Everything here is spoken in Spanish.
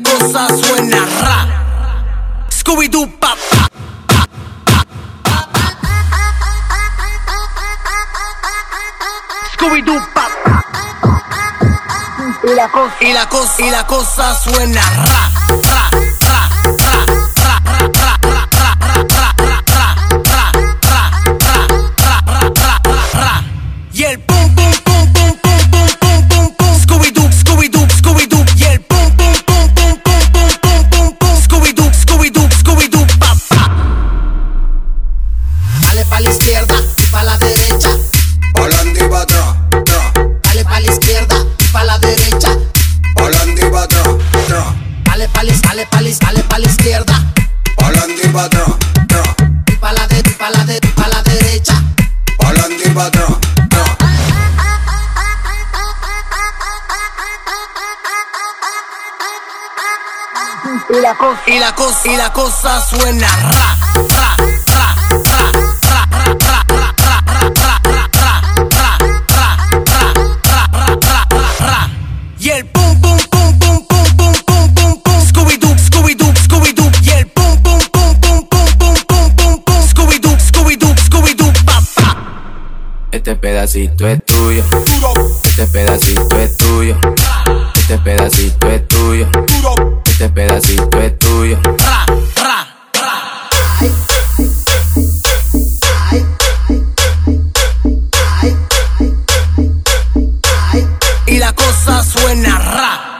cosa suena ra. Scooby-Doo, pa, pa. Scooby-Doo, pa, pa. Y la cosa, y la cosa, y la cosa suena ra, ra, ra, ra, ra, ra, izquierda y pa' la derecha. Pa'lante y pa' atrás, tra. Dale pa' la izquierda y pa' la derecha. Pa'lante y pa' atrás, tra. Dale pa' la, dale pa' la, dale pa' la izquierda Pa'lante y pa' atrás, tra. y pa' la de, y pa' la de, y pa' la derecha. Pa'lante y pa' atrás. Y la cosa, y la cosa, y la cosa suena ra, Este pedacito es tuyo. Este pedacito es tuyo. Este pedacito es tuyo. Este pedacito es tuyo. Y la cosa suena ra.